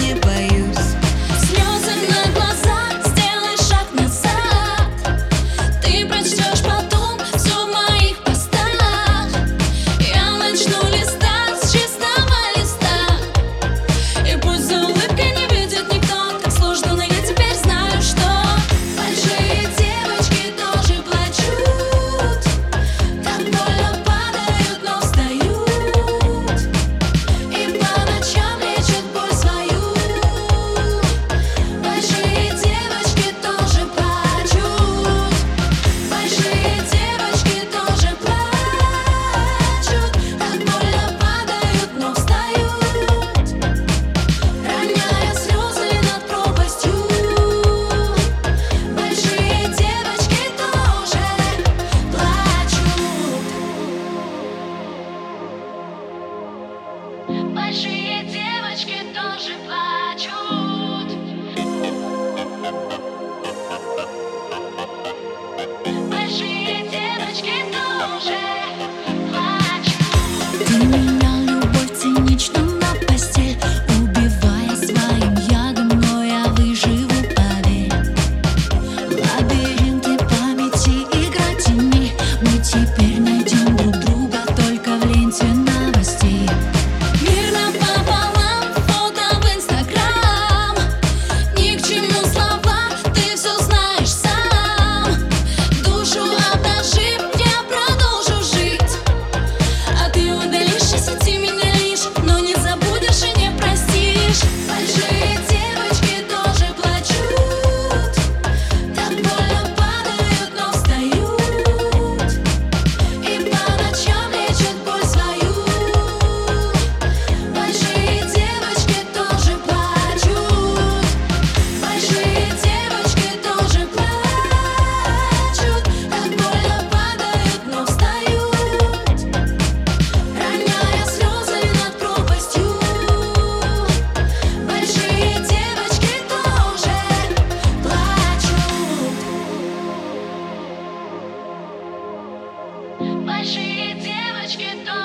не поверишь.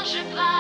je pars.